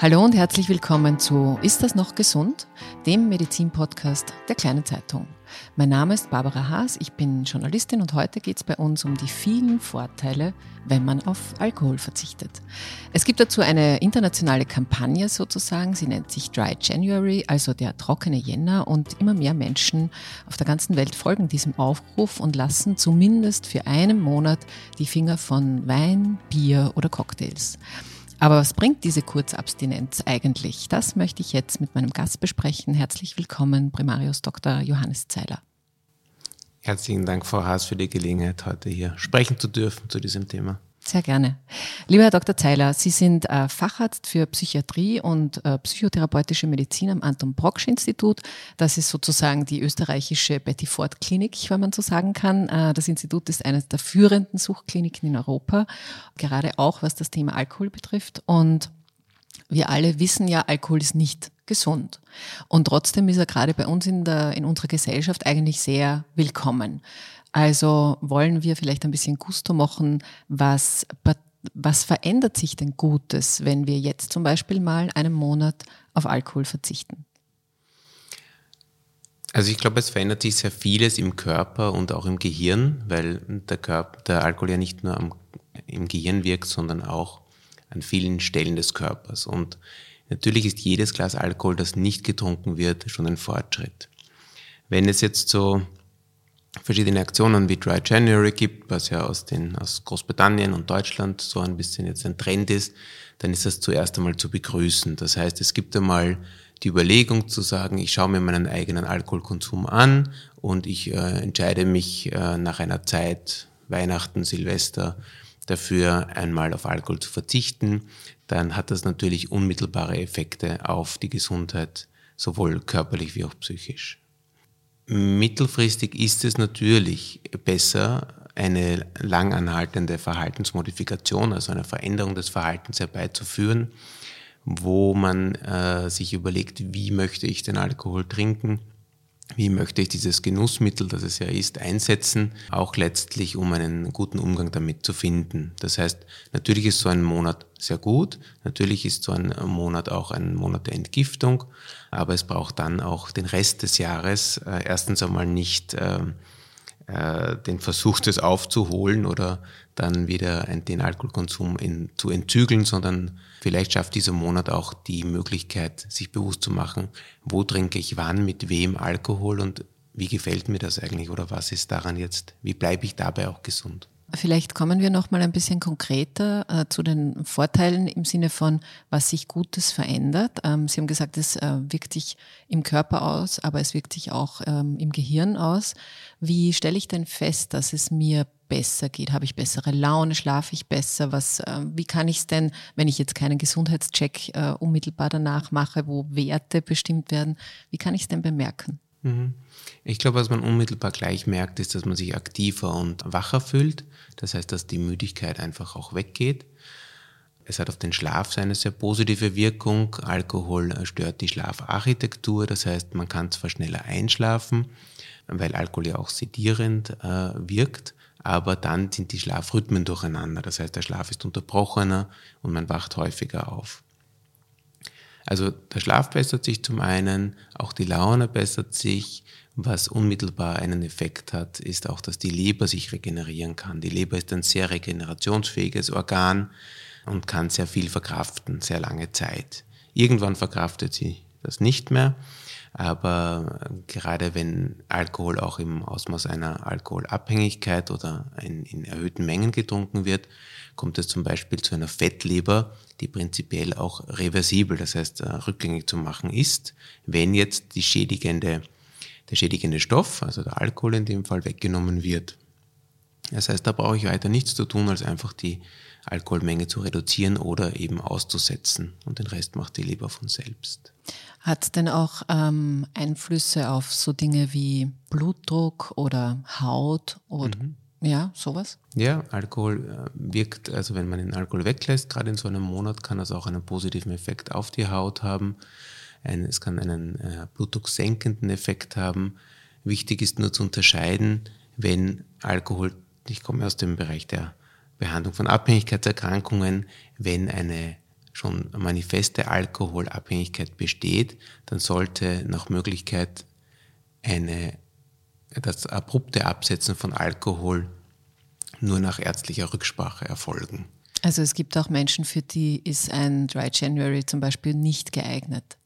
Hallo und herzlich willkommen zu Ist das noch gesund? Dem Medizin-Podcast der Kleinen Zeitung. Mein Name ist Barbara Haas, ich bin Journalistin und heute geht es bei uns um die vielen Vorteile, wenn man auf Alkohol verzichtet. Es gibt dazu eine internationale Kampagne sozusagen, sie nennt sich Dry January, also der trockene Jänner und immer mehr Menschen auf der ganzen Welt folgen diesem Aufruf und lassen zumindest für einen Monat die Finger von Wein, Bier oder Cocktails. Aber was bringt diese Kurzabstinenz eigentlich? Das möchte ich jetzt mit meinem Gast besprechen. Herzlich willkommen, Primarius Dr. Johannes Zeiler. Herzlichen Dank, Frau Haas, für die Gelegenheit, heute hier sprechen zu dürfen zu diesem Thema. Sehr gerne. Lieber Herr Dr. Zeiler, Sie sind äh, Facharzt für Psychiatrie und äh, psychotherapeutische Medizin am Anton Brocksch Institut. Das ist sozusagen die österreichische Betty Ford Klinik, wenn man so sagen kann. Äh, das Institut ist eines der führenden Suchtkliniken in Europa, gerade auch was das Thema Alkohol betrifft. Und wir alle wissen ja, Alkohol ist nicht gesund. Und trotzdem ist er gerade bei uns in, der, in unserer Gesellschaft eigentlich sehr willkommen. Also wollen wir vielleicht ein bisschen Gusto machen, was, was verändert sich denn Gutes, wenn wir jetzt zum Beispiel mal einen Monat auf Alkohol verzichten? Also ich glaube, es verändert sich sehr vieles im Körper und auch im Gehirn, weil der, Körper, der Alkohol ja nicht nur am, im Gehirn wirkt, sondern auch an vielen Stellen des Körpers. Und natürlich ist jedes Glas Alkohol, das nicht getrunken wird, schon ein Fortschritt. Wenn es jetzt so verschiedene Aktionen wie Dry January gibt, was ja aus, den, aus Großbritannien und Deutschland so ein bisschen jetzt ein Trend ist, dann ist das zuerst einmal zu begrüßen. Das heißt, es gibt einmal die Überlegung zu sagen, ich schaue mir meinen eigenen Alkoholkonsum an und ich äh, entscheide mich äh, nach einer Zeit, Weihnachten, Silvester, dafür einmal auf Alkohol zu verzichten, dann hat das natürlich unmittelbare Effekte auf die Gesundheit, sowohl körperlich wie auch psychisch. Mittelfristig ist es natürlich besser, eine langanhaltende Verhaltensmodifikation, also eine Veränderung des Verhaltens herbeizuführen, wo man äh, sich überlegt, wie möchte ich den Alkohol trinken, wie möchte ich dieses Genussmittel, das es ja ist, einsetzen, auch letztlich, um einen guten Umgang damit zu finden. Das heißt, natürlich ist so ein Monat sehr gut, natürlich ist so ein Monat auch ein Monat der Entgiftung, aber es braucht dann auch den Rest des Jahres äh, erstens einmal nicht äh, äh, den Versuch, das aufzuholen oder dann wieder den Alkoholkonsum in, zu entzügeln, sondern vielleicht schafft dieser Monat auch die Möglichkeit, sich bewusst zu machen, wo trinke ich wann, mit wem Alkohol und wie gefällt mir das eigentlich oder was ist daran jetzt, wie bleibe ich dabei auch gesund. Vielleicht kommen wir noch mal ein bisschen konkreter äh, zu den Vorteilen im Sinne von, was sich Gutes verändert. Ähm, Sie haben gesagt, es äh, wirkt sich im Körper aus, aber es wirkt sich auch ähm, im Gehirn aus. Wie stelle ich denn fest, dass es mir besser geht? Habe ich bessere Laune? Schlafe ich besser? Was, äh, wie kann ich es denn, wenn ich jetzt keinen Gesundheitscheck äh, unmittelbar danach mache, wo Werte bestimmt werden, wie kann ich es denn bemerken? Mhm. Ich glaube, was man unmittelbar gleich merkt, ist, dass man sich aktiver und wacher fühlt. Das heißt, dass die Müdigkeit einfach auch weggeht. Es hat auf den Schlaf eine sehr positive Wirkung. Alkohol stört die Schlafarchitektur, das heißt, man kann zwar schneller einschlafen, weil Alkohol ja auch sedierend äh, wirkt, aber dann sind die Schlafrhythmen durcheinander. Das heißt, der Schlaf ist unterbrochener und man wacht häufiger auf. Also der Schlaf bessert sich zum einen, auch die Laune bessert sich. Was unmittelbar einen Effekt hat, ist auch, dass die Leber sich regenerieren kann. Die Leber ist ein sehr regenerationsfähiges Organ und kann sehr viel verkraften, sehr lange Zeit. Irgendwann verkraftet sie das nicht mehr, Aber gerade wenn Alkohol auch im Ausmaß einer Alkoholabhängigkeit oder in, in erhöhten Mengen getrunken wird, kommt es zum Beispiel zu einer Fettleber, die prinzipiell auch reversibel, das heißt äh, rückgängig zu machen ist, wenn jetzt die schädigende, der schädigende Stoff, also der Alkohol in dem Fall, weggenommen wird. Das heißt, da brauche ich weiter nichts zu tun, als einfach die Alkoholmenge zu reduzieren oder eben auszusetzen. Und den Rest macht die Leber von selbst. Hat es denn auch ähm, Einflüsse auf so Dinge wie Blutdruck oder Haut oder mhm. ja, sowas? Ja, Alkohol äh, wirkt, also wenn man den Alkohol weglässt, gerade in so einem Monat, kann das auch einen positiven Effekt auf die Haut haben. Ein, es kann einen äh, blutdrucksenkenden Effekt haben. Wichtig ist nur zu unterscheiden, wenn Alkohol, ich komme aus dem Bereich der Behandlung von Abhängigkeitserkrankungen, wenn eine schon manifeste Alkoholabhängigkeit besteht, dann sollte nach Möglichkeit eine, das abrupte Absetzen von Alkohol nur nach ärztlicher Rücksprache erfolgen. Also es gibt auch Menschen, für die ist ein Dry January zum Beispiel nicht geeignet.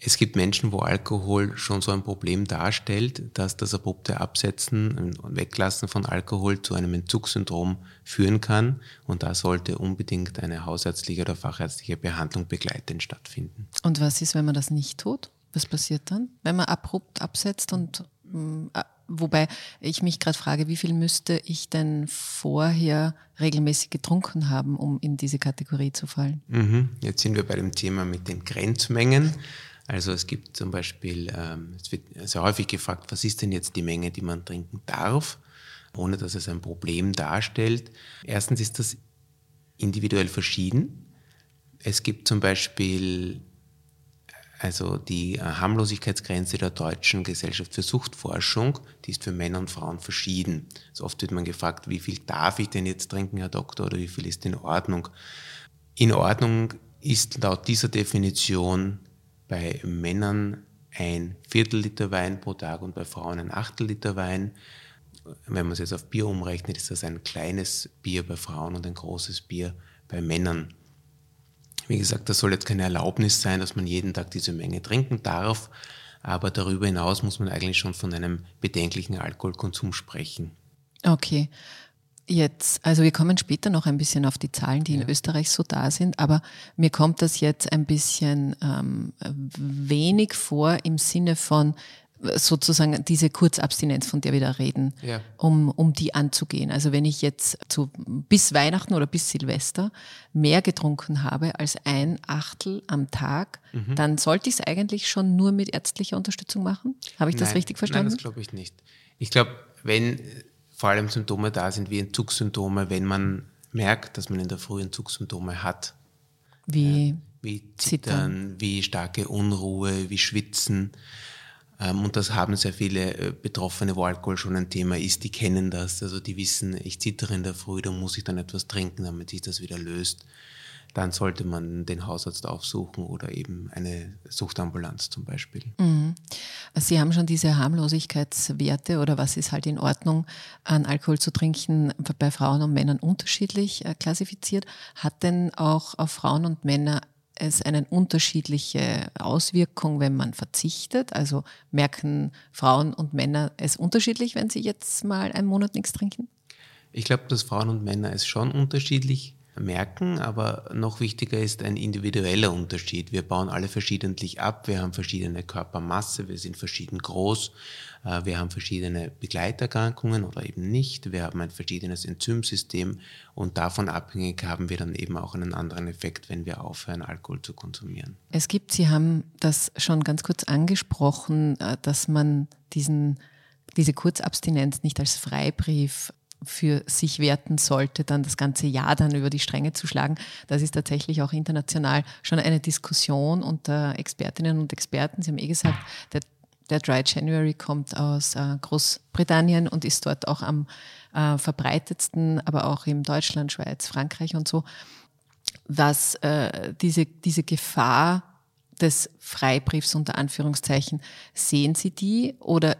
Es gibt Menschen, wo Alkohol schon so ein Problem darstellt, dass das abrupte Absetzen und Weglassen von Alkohol zu einem Entzugssyndrom führen kann. Und da sollte unbedingt eine hausärztliche oder fachärztliche Behandlung begleitend stattfinden. Und was ist, wenn man das nicht tut? Was passiert dann, wenn man abrupt absetzt und mm, Wobei ich mich gerade frage, wie viel müsste ich denn vorher regelmäßig getrunken haben, um in diese Kategorie zu fallen? Mhm. Jetzt sind wir bei dem Thema mit den Grenzmengen. Also es gibt zum Beispiel, ähm, es wird sehr häufig gefragt, was ist denn jetzt die Menge, die man trinken darf, ohne dass es ein Problem darstellt. Erstens ist das individuell verschieden. Es gibt zum Beispiel also die Harmlosigkeitsgrenze der Deutschen Gesellschaft für Suchtforschung, die ist für Männer und Frauen verschieden. Also oft wird man gefragt, wie viel darf ich denn jetzt trinken, Herr Doktor, oder wie viel ist in Ordnung? In Ordnung ist laut dieser Definition bei Männern ein Viertel Liter Wein pro Tag und bei Frauen ein Achtel Liter Wein. Wenn man es jetzt auf Bier umrechnet, ist das ein kleines Bier bei Frauen und ein großes Bier bei Männern. Wie gesagt, das soll jetzt keine Erlaubnis sein, dass man jeden Tag diese Menge trinken darf, aber darüber hinaus muss man eigentlich schon von einem bedenklichen Alkoholkonsum sprechen. Okay. Jetzt, also wir kommen später noch ein bisschen auf die Zahlen, die ja. in Österreich so da sind, aber mir kommt das jetzt ein bisschen ähm, wenig vor im Sinne von sozusagen diese Kurzabstinenz, von der wir da reden, ja. um, um die anzugehen. Also wenn ich jetzt zu, bis Weihnachten oder bis Silvester mehr getrunken habe als ein Achtel am Tag, mhm. dann sollte ich es eigentlich schon nur mit ärztlicher Unterstützung machen. Habe ich nein, das richtig verstanden? Nein, das glaube ich nicht. Ich glaube, wenn vor allem Symptome da sind wie Entzugssymptome, wenn man merkt, dass man in der Früh Entzugssymptome hat. Wie, wie Zittern, Zittern, wie starke Unruhe, wie Schwitzen. Ähm, und das haben sehr viele äh, Betroffene, wo Alkohol schon ein Thema ist, die kennen das. Also die wissen, ich zittere in der Früh, da muss ich dann etwas trinken, damit sich das wieder löst dann sollte man den Hausarzt aufsuchen oder eben eine Suchtambulanz zum Beispiel. Mhm. Sie haben schon diese Harmlosigkeitswerte oder was ist halt in Ordnung an Alkohol zu trinken bei Frauen und Männern unterschiedlich äh, klassifiziert. Hat denn auch auf Frauen und Männer es eine unterschiedliche Auswirkung, wenn man verzichtet? Also merken Frauen und Männer es unterschiedlich, wenn sie jetzt mal einen Monat nichts trinken? Ich glaube, dass Frauen und Männer es schon unterschiedlich merken, aber noch wichtiger ist ein individueller Unterschied. Wir bauen alle verschiedentlich ab, wir haben verschiedene Körpermasse, wir sind verschieden groß, äh, wir haben verschiedene Begleiterkrankungen oder eben nicht, wir haben ein verschiedenes Enzymsystem. Und davon abhängig haben wir dann eben auch einen anderen Effekt, wenn wir aufhören, Alkohol zu konsumieren. Es gibt, Sie haben das schon ganz kurz angesprochen, äh, dass man diesen diese Kurzabstinenz nicht als Freibrief für sich werten sollte, dann das ganze Jahr dann über die Stränge zu schlagen. Das ist tatsächlich auch international schon eine Diskussion unter Expertinnen und Experten. Sie haben eh gesagt, der, der Dry January kommt aus äh, Großbritannien und ist dort auch am äh, verbreitetsten, aber auch in Deutschland, Schweiz, Frankreich und so. Was äh, diese, diese Gefahr des Freibriefs unter Anführungszeichen, sehen Sie die oder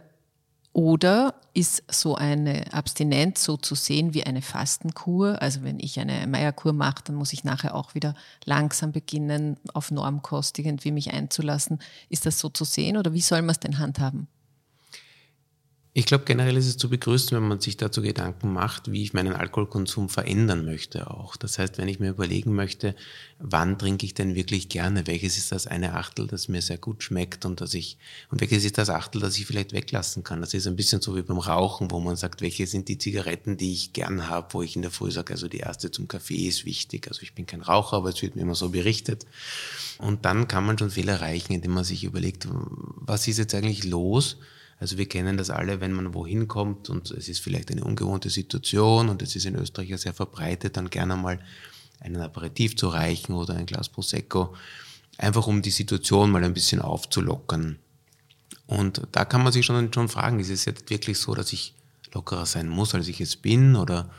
Oder ist so eine Abstinenz so zu sehen wie eine Fastenkur? Also wenn ich eine Meierkur mache, dann muss ich nachher auch wieder langsam beginnen, auf Normkost irgendwie mich einzulassen. Ist das so zu sehen oder wie soll man es denn handhaben? Ich glaube, generell ist es zu begrüßen, wenn man sich dazu Gedanken macht, wie ich meinen Alkoholkonsum verändern möchte auch. Das heißt, wenn ich mir überlegen möchte, wann trinke ich denn wirklich gerne? Welches ist das eine Achtel, das mir sehr gut schmeckt und dass ich, und welches ist das Achtel, das ich vielleicht weglassen kann? Das ist ein bisschen so wie beim Rauchen, wo man sagt, welche sind die Zigaretten, die ich gern habe, wo ich in der Früh sage, also die erste zum Kaffee ist wichtig. Also ich bin kein Raucher, aber es wird mir immer so berichtet. Und dann kann man schon viel erreichen, indem man sich überlegt, was ist jetzt eigentlich los? Also wir kennen das alle, wenn man wohin kommt und es ist vielleicht eine ungewohnte Situation und es ist in Österreich ja sehr verbreitet, dann gerne mal einen Aperitif zu reichen oder ein Glas Prosecco, einfach um die Situation mal ein bisschen aufzulockern. Und da kann man sich schon, schon fragen, ist es jetzt wirklich so, dass ich lockerer sein muss, als ich es bin oder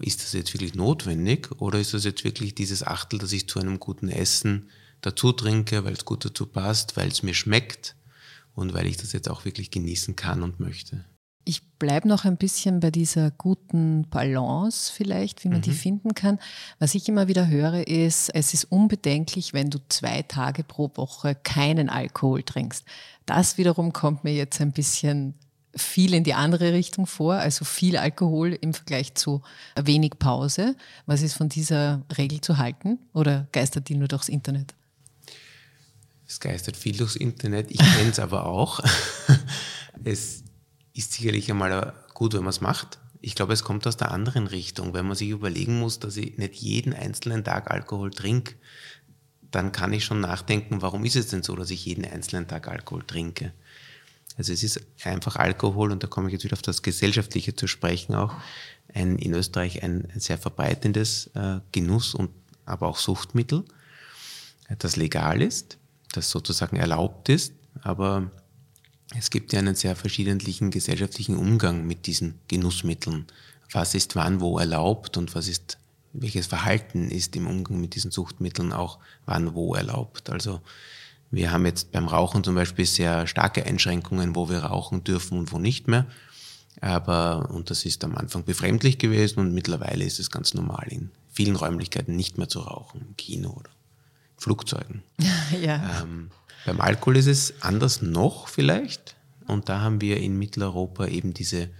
ist das jetzt wirklich notwendig oder ist das jetzt wirklich dieses Achtel, das ich zu einem guten Essen dazu trinke, weil es gut dazu passt, weil es mir schmeckt und weil ich das jetzt auch wirklich genießen kann und möchte. Ich bleibe noch ein bisschen bei dieser guten Balance vielleicht, wie man mhm. die finden kann. Was ich immer wieder höre, ist, es ist unbedenklich, wenn du zwei Tage pro Woche keinen Alkohol trinkst. Das wiederum kommt mir jetzt ein bisschen viel in die andere Richtung vor, also viel Alkohol im Vergleich zu wenig Pause. Was ist von dieser Regel zu halten oder geistert die nur durchs Internet? Es geistert viel durchs Internet, ich kenne es aber auch. es ist sicherlich einmal gut, wenn man es macht. Ich glaube, es kommt aus der anderen Richtung. Wenn man sich überlegen muss, dass ich nicht jeden einzelnen Tag Alkohol trinke, dann kann ich schon nachdenken, warum ist es denn so, dass ich jeden einzelnen Tag Alkohol trinke? Also es ist einfach Alkohol, und da komme ich jetzt wieder auf das Gesellschaftliche zu sprechen auch, ein, in Österreich ein, ein sehr verbreitendes äh, Genuss- und aber auch Suchtmittel, das legal ist das sozusagen erlaubt ist, aber es gibt ja einen sehr verschiedentlichen gesellschaftlichen Umgang mit diesen Genussmitteln. Was ist wann wo erlaubt und was ist, welches Verhalten ist im Umgang mit diesen Suchtmitteln auch wann wo erlaubt. Also wir haben jetzt beim Rauchen zum Beispiel sehr starke Einschränkungen, wo wir rauchen dürfen und wo nicht mehr. Aber, und das ist am Anfang befremdlich gewesen und mittlerweile ist es ganz normal in vielen Räumlichkeiten nicht mehr zu rauchen, im Kino oder Flugzeugen. ja. Ähm, beim Alkohol ist es anders noch vielleicht. Und da haben wir in Mitteleuropa eben diese,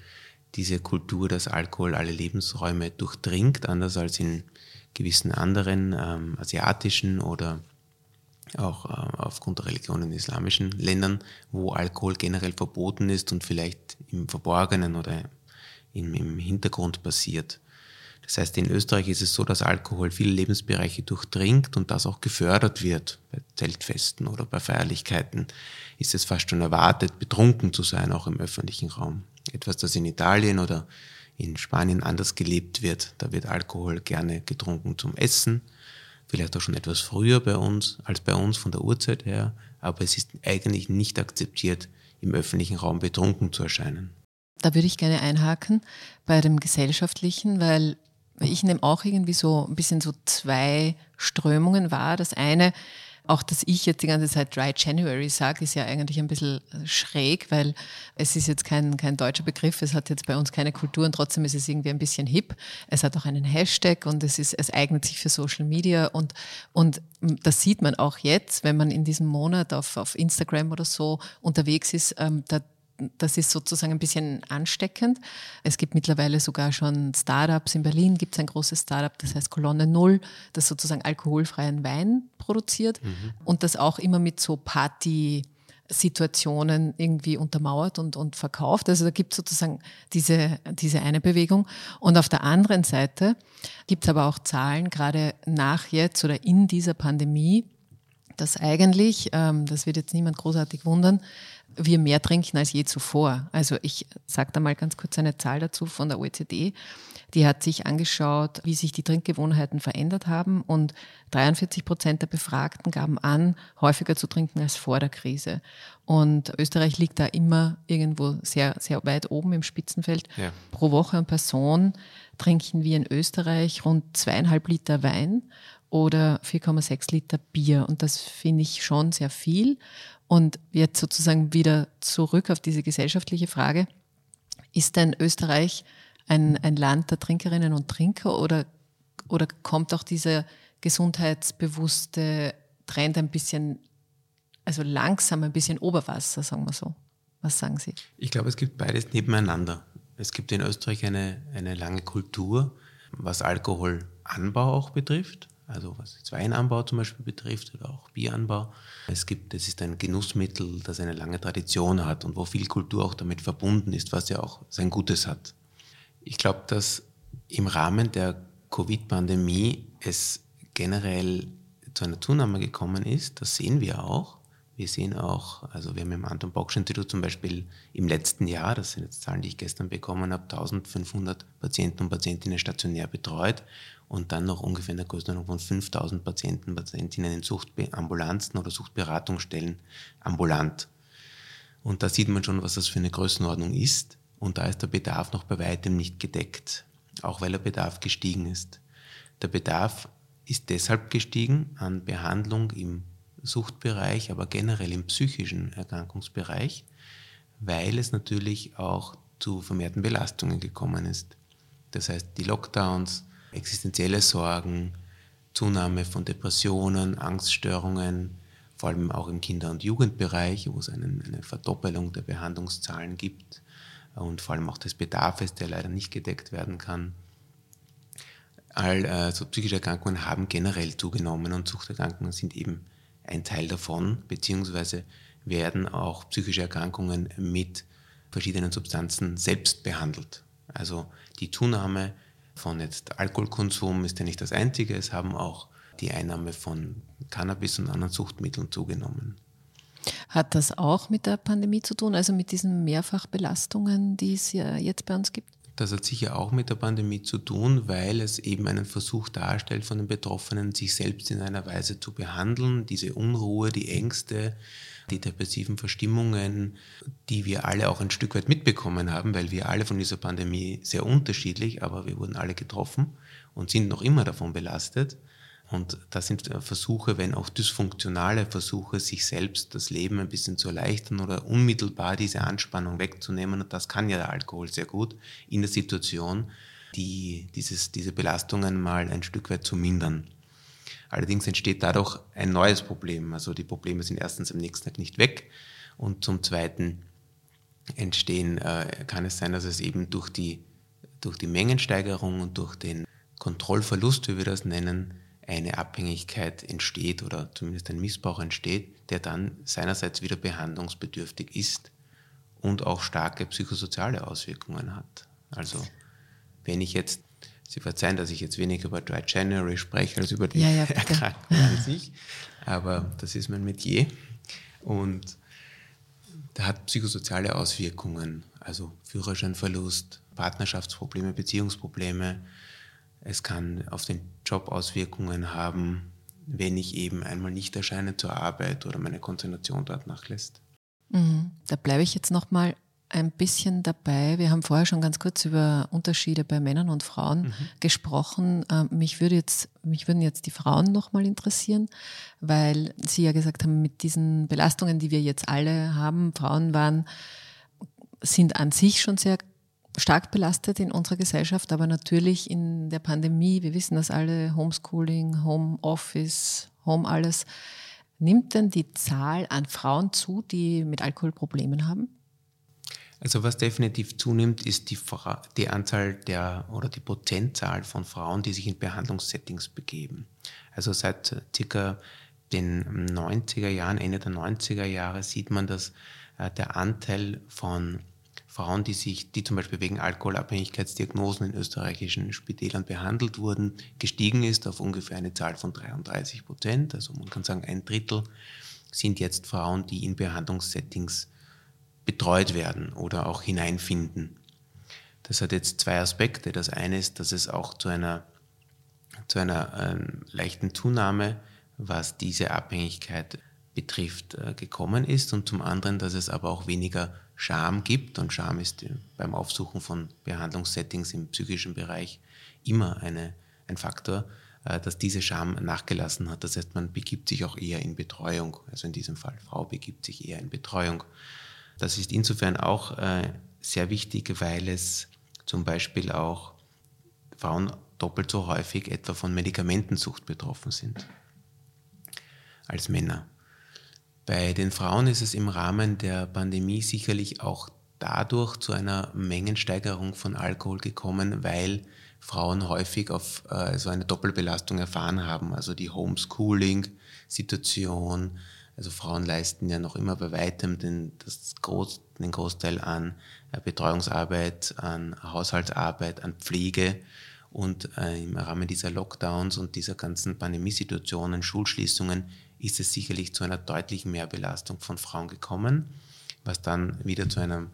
diese Kultur, dass Alkohol alle Lebensräume durchdringt, anders als in gewissen anderen ähm, asiatischen oder auch äh, aufgrund der Religion in islamischen Ländern, wo Alkohol generell verboten ist und vielleicht im Verborgenen oder im, im Hintergrund passiert. Das heißt, in Österreich ist es so, dass Alkohol viele Lebensbereiche durchdringt und das auch gefördert wird. Bei Zeltfesten oder bei Feierlichkeiten ist es fast schon erwartet, betrunken zu sein, auch im öffentlichen Raum. Etwas, das in Italien oder in Spanien anders gelebt wird. Da wird Alkohol gerne getrunken zum Essen, vielleicht auch schon etwas früher bei uns als bei uns von der Uhrzeit her, aber es ist eigentlich nicht akzeptiert, im öffentlichen Raum betrunken zu erscheinen. Da würde ich gerne einhaken bei dem Gesellschaftlichen, weil ich nehme auch irgendwie so ein bisschen so zwei Strömungen wahr. Das eine, auch dass ich jetzt die ganze Zeit Dry January sage, ist ja eigentlich ein bisschen schräg, weil es ist jetzt kein, kein deutscher Begriff, es hat jetzt bei uns keine Kultur und trotzdem ist es irgendwie ein bisschen hip. Es hat auch einen Hashtag und es, ist, es eignet sich für Social Media und, und das sieht man auch jetzt, wenn man in diesem Monat auf, auf Instagram oder so unterwegs ist, ähm, da das ist sozusagen ein bisschen ansteckend. Es gibt mittlerweile sogar schon Startups. In Berlin gibt es ein großes Startup, das heißt Kolonne Null, das sozusagen alkoholfreien Wein produziert mhm. und das auch immer mit so Party Situationen irgendwie untermauert und, und verkauft. Also da gibt es sozusagen diese, diese eine Bewegung. Und auf der anderen Seite gibt es aber auch Zahlen, gerade nach jetzt oder in dieser Pandemie, dass eigentlich, ähm, das wird jetzt niemand großartig wundern, wir mehr trinken als je zuvor. Also ich sage da mal ganz kurz eine Zahl dazu von der OECD. Die hat sich angeschaut, wie sich die Trinkgewohnheiten verändert haben und 43 Prozent der Befragten gaben an, häufiger zu trinken als vor der Krise. Und Österreich liegt da immer irgendwo sehr, sehr weit oben im Spitzenfeld. Ja. Pro Woche und Person trinken wir in Österreich rund zweieinhalb Liter Wein oder 4,6 Liter Bier. Und das finde ich schon sehr viel. Und jetzt sozusagen wieder zurück auf diese gesellschaftliche Frage. Ist denn Österreich ein, ein Land der Trinkerinnen und Trinker oder, oder kommt auch dieser gesundheitsbewusste Trend ein bisschen, also langsam ein bisschen Oberwasser, sagen wir so? Was sagen Sie? Ich glaube, es gibt beides nebeneinander. Es gibt in Österreich eine, eine lange Kultur, was Alkoholanbau auch betrifft, also was jetzt Weinanbau zum Beispiel betrifft oder auch Bieranbau. Es gibt, es ist ein Genussmittel, das eine lange Tradition hat und wo viel Kultur auch damit verbunden ist, was ja auch sein Gutes hat. Ich glaube, dass im Rahmen der Covid-Pandemie es generell zu einer Zunahme gekommen ist. Das sehen wir auch. Wir sehen auch, also wir haben im Anton Bocksch Institut zum Beispiel im letzten Jahr, das sind jetzt Zahlen, die ich gestern bekommen habe, 1500 Patienten und Patientinnen stationär betreut und dann noch ungefähr in der Größenordnung von 5000 Patienten Patientinnen in Suchtambulanzen oder Suchtberatungsstellen ambulant. Und da sieht man schon, was das für eine Größenordnung ist. Und da ist der Bedarf noch bei weitem nicht gedeckt, auch weil der Bedarf gestiegen ist. Der Bedarf ist deshalb gestiegen an Behandlung im Suchtbereich, aber generell im psychischen Erkrankungsbereich, weil es natürlich auch zu vermehrten Belastungen gekommen ist. Das heißt, die Lockdowns, existenzielle Sorgen, Zunahme von Depressionen, Angststörungen, vor allem auch im Kinder- und Jugendbereich, wo es einen, eine Verdoppelung der Behandlungszahlen gibt und vor allem auch des Bedarfs, der leider nicht gedeckt werden kann. All äh, so psychische Erkrankungen haben generell zugenommen und Suchterkrankungen sind eben ein Teil davon, beziehungsweise werden auch psychische Erkrankungen mit verschiedenen Substanzen selbst behandelt. Also die Zunahme von jetzt Alkoholkonsum ist ja nicht das einzige, es haben auch die Einnahme von Cannabis und anderen Suchtmitteln zugenommen. Hat das auch mit der Pandemie zu tun, also mit diesen Mehrfachbelastungen, die es ja jetzt bei uns gibt? Das hat sicher auch mit der Pandemie zu tun, weil es eben einen Versuch darstellt von den Betroffenen, sich selbst in einer Weise zu behandeln, diese Unruhe, die Ängste, die depressiven Verstimmungen, die wir alle auch ein Stück weit mitbekommen haben, weil wir alle von dieser Pandemie sehr unterschiedlich, aber wir wurden alle getroffen und sind noch immer davon belastet. Und das sind Versuche, wenn auch dysfunktionale Versuche, sich selbst das Leben ein bisschen zu erleichtern oder unmittelbar diese Anspannung wegzunehmen. Und das kann ja der Alkohol sehr gut in der Situation, die, dieses, diese Belastungen mal ein Stück weit zu mindern. Allerdings entsteht dadurch ein neues Problem. Also die Probleme sind erstens am nächsten Tag nicht weg und zum Zweiten entstehen, äh, kann es sein, dass es eben durch die, durch die Mengensteigerung und durch den Kontrollverlust, wie wir das nennen, eine Abhängigkeit entsteht oder zumindest ein Missbrauch entsteht, der dann seinerseits wieder behandlungsbedürftig ist und auch starke psychosoziale Auswirkungen hat. Also wenn ich jetzt, Sie verzeihen, dass ich jetzt weniger über Dry January spreche als über die ja, ja, Erkrankung an sich, aber das ist mein Metier. Und der hat psychosoziale Auswirkungen, also Führerscheinverlust, Partnerschaftsprobleme, Beziehungsprobleme, es kann auf den Job Auswirkungen haben, wenn ich eben einmal nicht erscheine zur Arbeit oder meine Konzentration dort nachlässt. Mhm. Da bleibe ich jetzt noch mal ein bisschen dabei. Wir haben vorher schon ganz kurz über Unterschiede bei Männern und Frauen mhm. gesprochen. Ähm, mich, würde jetzt, mich würden jetzt die Frauen noch mal interessieren, weil Sie ja gesagt haben, mit diesen Belastungen, die wir jetzt alle haben, Frauen waren, sind an sich schon sehr stark belastet in unserer Gesellschaft, aber natürlich in der Pandemie, wir wissen das alle, Homeschooling, Homeoffice, Home alles, nimmt denn die Zahl an Frauen zu, die mit Alkoholproblemen haben? Also was definitiv zunimmt, ist die, die Anzahl der oder die Prozentzahl von Frauen, die sich in Behandlungssettings begeben. Also seit circa den 90er Jahren, Ende der 90er Jahre sieht man, dass äh, der Anteil von Frauen, die sich, die zum Beispiel wegen Alkoholabhängigkeitsdiagnosen in österreichischen Spitälern behandelt wurden, gestiegen ist auf ungefähr eine Zahl von 33 Prozent. Also man kann sagen, ein Drittel sind jetzt Frauen, die in Behandlungssettings betreut werden oder auch hineinfinden. Das hat jetzt zwei Aspekte. Das eine ist, dass es auch zu einer, zu einer ähm, leichten Zunahme, was diese Abhängigkeit betrifft, äh, gekommen ist und zum anderen, dass es aber auch weniger Scham gibt und Scham ist äh, beim Aufsuchen von Behandlungssettings im psychischen Bereich immer eine, ein Faktor, äh, dass diese Scham nachgelassen hat. Das heißt, man begibt sich auch eher in Betreuung. Also in diesem Fall, Frau begibt sich eher in Betreuung. Das ist insofern auch äh, sehr wichtig, weil es zum Beispiel auch Frauen doppelt so häufig etwa von Medikamentensucht betroffen sind als Männer. Bei den Frauen ist es im Rahmen der Pandemie sicherlich auch dadurch zu einer Mengensteigerung von Alkohol gekommen, weil Frauen häufig auf äh, so eine Doppelbelastung erfahren haben, also die Homeschooling-Situation. Also Frauen leisten ja noch immer bei weitem den, das Groß, den Großteil an äh, Betreuungsarbeit, an Haushaltsarbeit, an Pflege. Und äh, im Rahmen dieser Lockdowns und dieser ganzen Pandemiesituationen, Schulschließungen, ist es sicherlich zu einer deutlichen Mehrbelastung von Frauen gekommen, was dann wieder zu einem,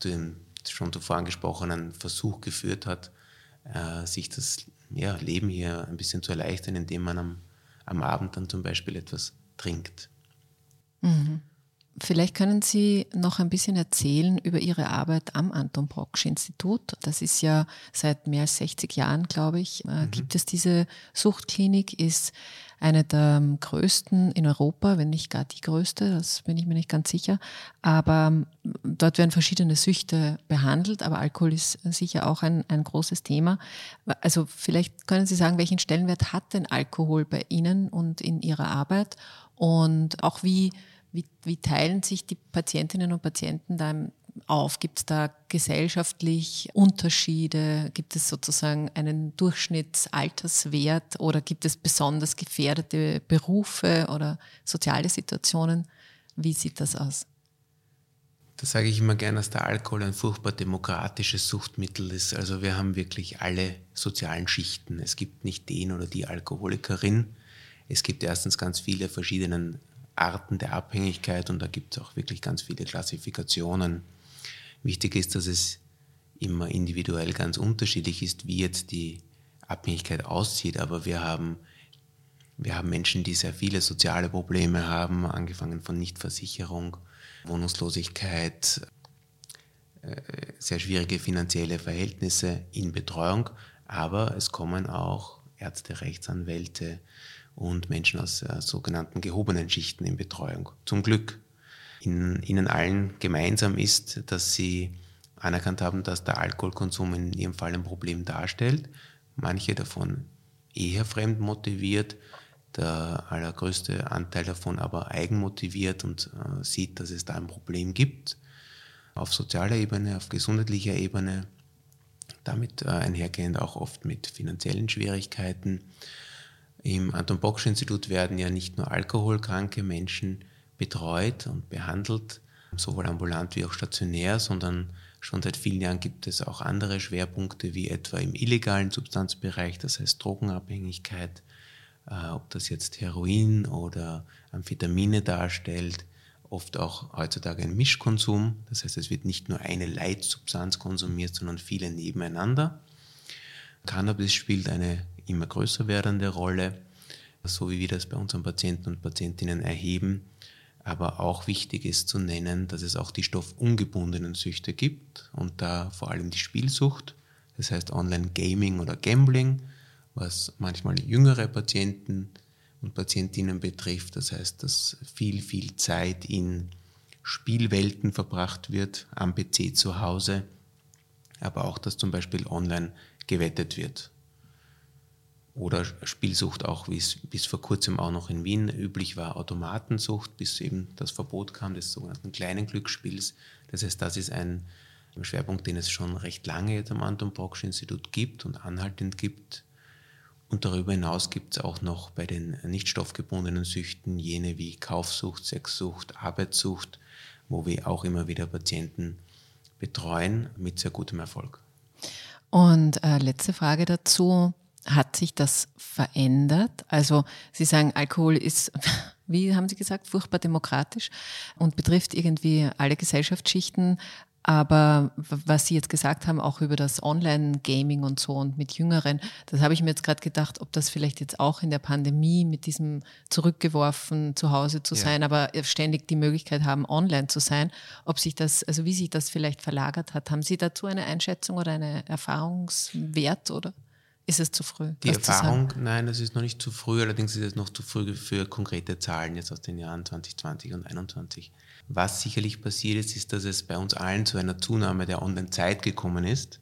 zu dem schon zuvor angesprochenen Versuch geführt hat, äh, sich das ja, Leben hier ein bisschen zu erleichtern, indem man am, am Abend dann zum Beispiel etwas trinkt. Mhm. Vielleicht können Sie noch ein bisschen erzählen über Ihre Arbeit am Anton Brocksch Institut. Das ist ja seit mehr als 60 Jahren, glaube ich, äh, mhm. gibt es diese Suchtklinik, ist eine der ähm, größten in Europa, wenn nicht gar die größte, das bin ich mir nicht ganz sicher. Aber ähm, dort werden verschiedene Süchte behandelt, aber Alkohol ist sicher auch ein, ein großes Thema. Also vielleicht können Sie sagen, welchen Stellenwert hat denn Alkohol bei Ihnen und in Ihrer Arbeit und auch wie, wie, wie teilen sich die Patientinnen und Patienten da auf? Gibt es da gesellschaftlich Unterschiede? Gibt es sozusagen einen Durchschnittsalterswert oder gibt es besonders gefährdete Berufe oder soziale Situationen? Wie sieht das aus? Da sage ich immer gerne, dass der Alkohol ein furchtbar demokratisches Suchtmittel ist. Also wir haben wirklich alle sozialen Schichten. Es gibt nicht den oder die Alkoholikerin. Es gibt erstens ganz viele verschiedene Arten der Abhängigkeit und da gibt es auch wirklich ganz viele Klassifikationen. Wichtig ist, dass es immer individuell ganz unterschiedlich ist, wie jetzt die Abhängigkeit aussieht. Aber wir haben, wir haben Menschen, die sehr viele soziale Probleme haben, angefangen von Nichtversicherung, Wohnungslosigkeit, äh, sehr schwierige finanzielle Verhältnisse in Betreuung. Aber es kommen auch Ärzte, Rechtsanwälte und Menschen aus äh, sogenannten gehobenen Schichten in Betreuung. Zum Glück in, ihnen allen gemeinsam ist, dass sie anerkannt haben, dass der Alkoholkonsum in ihrem Fall ein Problem darstellt. Manche davon eher fremd motiviert, der allergrößte Anteil davon aber eigenmotiviert und äh, sieht, dass es da ein Problem gibt. Auf sozialer Ebene, auf gesundheitlicher Ebene, damit äh, einhergehend auch oft mit finanziellen Schwierigkeiten. Im Anton Bocksch Institut werden ja nicht nur alkoholkranke Menschen betreut und behandelt, sowohl ambulant wie auch stationär, sondern schon seit vielen Jahren gibt es auch andere Schwerpunkte, wie etwa im illegalen Substanzbereich, das heißt Drogenabhängigkeit, äh, ob das jetzt Heroin oder Amphetamine darstellt, oft auch heutzutage ein Mischkonsum, das heißt es wird nicht nur eine Leitsubstanz konsumiert, sondern viele nebeneinander. Cannabis spielt eine immer größer werdende Rolle, so wie wir das bei unseren Patienten und Patientinnen erheben aber auch wichtig ist zu nennen, dass es auch die stoffungebundenen Süchte gibt und da vor allem die Spielsucht, das heißt Online-Gaming oder Gambling, was manchmal jüngere Patienten und Patientinnen betrifft. Das heißt, dass viel, viel Zeit in Spielwelten verbracht wird, am PC zu Hause, aber auch, dass zum Beispiel online gewettet wird oder Spielsucht auch, wie es bis vor kurzem auch noch in Wien üblich war, Automatensucht, bis eben das Verbot kam des sogenannten kleinen Glücksspiels. Das heißt, das ist ein Schwerpunkt, den es schon recht lange jetzt am Anton Brocksch Institut gibt und anhaltend gibt. Und darüber hinaus gibt es auch noch bei den nicht stoffgebundenen Süchten jene wie Kaufsucht, Sexsucht, Arbeitssucht, wo wir auch immer wieder Patienten betreuen mit sehr gutem Erfolg. Und äh, letzte Frage dazu hat sich das verändert? Also Sie sagen, Alkohol ist, wie haben Sie gesagt, furchtbar demokratisch und betrifft irgendwie alle Gesellschaftsschichten. Aber was Sie jetzt gesagt haben, auch über das Online-Gaming und so und mit Jüngeren, das habe ich mir jetzt gerade gedacht, ob das vielleicht jetzt auch in der Pandemie mit diesem zurückgeworfen zu Hause zu ja. sein, aber ständig die Möglichkeit haben, online zu sein, ob sich das, also wie sich das vielleicht verlagert hat. Haben Sie dazu eine Einschätzung oder einen Erfahrungswert oder? Ist es zu früh? Die Erfahrung, nein, es ist noch nicht zu früh, allerdings ist es noch zu früh für konkrete Zahlen jetzt aus den Jahren 2020 und 2021. Was sicherlich passiert ist, ist, dass es bei uns allen zu einer Zunahme der Online-Zeit gekommen ist,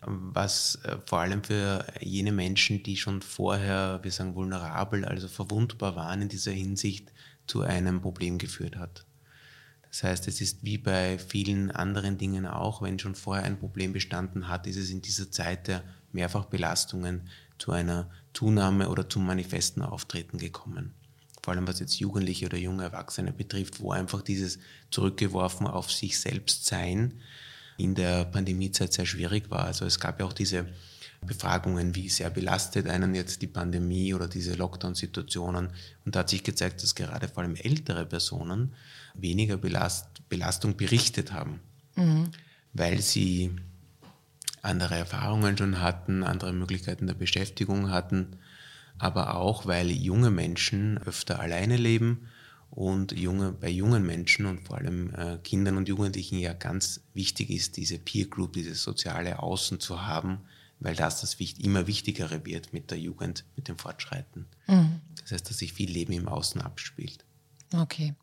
was äh, vor allem für jene Menschen, die schon vorher, wir sagen, vulnerabel, also verwundbar waren in dieser Hinsicht, zu einem Problem geführt hat. Das heißt, es ist wie bei vielen anderen Dingen auch, wenn schon vorher ein Problem bestanden hat, ist es in dieser Zeit der Mehrfachbelastungen zu einer Zunahme oder zum manifesten Auftreten gekommen. Vor allem was jetzt Jugendliche oder junge Erwachsene betrifft, wo einfach dieses zurückgeworfen auf sich selbst sein in der Pandemiezeit sehr schwierig war. Also es gab ja auch diese Befragungen, wie sehr belastet einen jetzt die Pandemie oder diese Lockdown-Situationen. Und da hat sich gezeigt, dass gerade vor allem ältere Personen weniger Belast Belastung berichtet haben, mhm. weil sie andere Erfahrungen schon hatten, andere Möglichkeiten der Beschäftigung hatten, aber auch weil junge Menschen öfter alleine leben und junge, bei jungen Menschen und vor allem äh, Kindern und Jugendlichen ja ganz wichtig ist, diese Peer Group, dieses soziale Außen zu haben, weil das das immer wichtigere wird mit der Jugend, mit dem Fortschreiten. Mhm. Das heißt, dass sich viel Leben im Außen abspielt. Okay.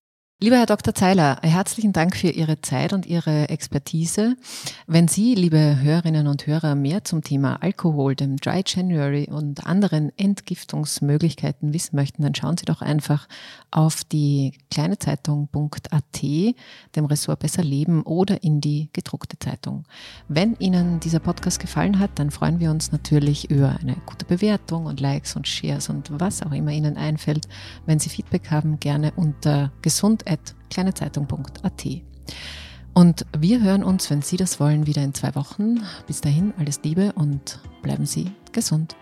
Lieber Herr Dr. Zeiler, herzlichen Dank für Ihre Zeit und Ihre Expertise. Wenn Sie, liebe Hörerinnen und Hörer, mehr zum Thema Alkohol, dem Dry January und anderen Entgiftungsmöglichkeiten wissen möchten, dann schauen Sie doch einfach auf die kleinezeitung.at, dem Ressort Besser Leben oder in die gedruckte Zeitung. Wenn Ihnen dieser Podcast gefallen hat, dann freuen wir uns natürlich über eine gute Bewertung und Likes und Shares und was auch immer Ihnen einfällt. Wenn Sie Feedback haben, gerne unter gesund kleinezeitung.at. Und wir hören uns, wenn Sie das wollen, wieder in zwei Wochen. Bis dahin alles Liebe und bleiben Sie gesund.